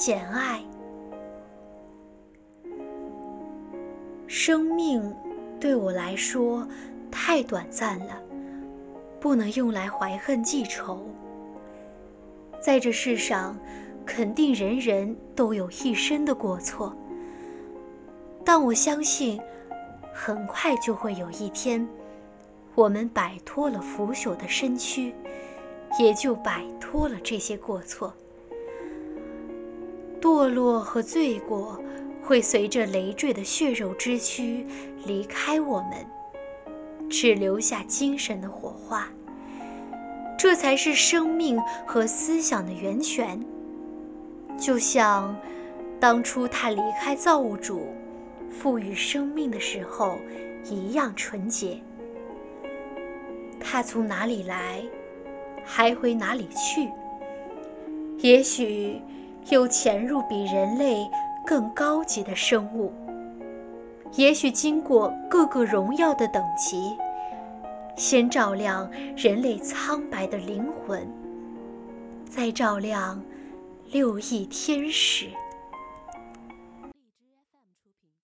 简爱。生命对我来说太短暂了，不能用来怀恨记仇。在这世上，肯定人人都有一生的过错，但我相信，很快就会有一天，我们摆脱了腐朽的身躯，也就摆脱了这些过错。堕落和罪过。会随着累赘的血肉之躯离开我们，只留下精神的火花。这才是生命和思想的源泉。就像当初他离开造物主，赋予生命的时候一样纯洁。他从哪里来，还回哪里去？也许又潜入比人类。更高级的生物，也许经过各个荣耀的等级，先照亮人类苍白的灵魂，再照亮六翼天使。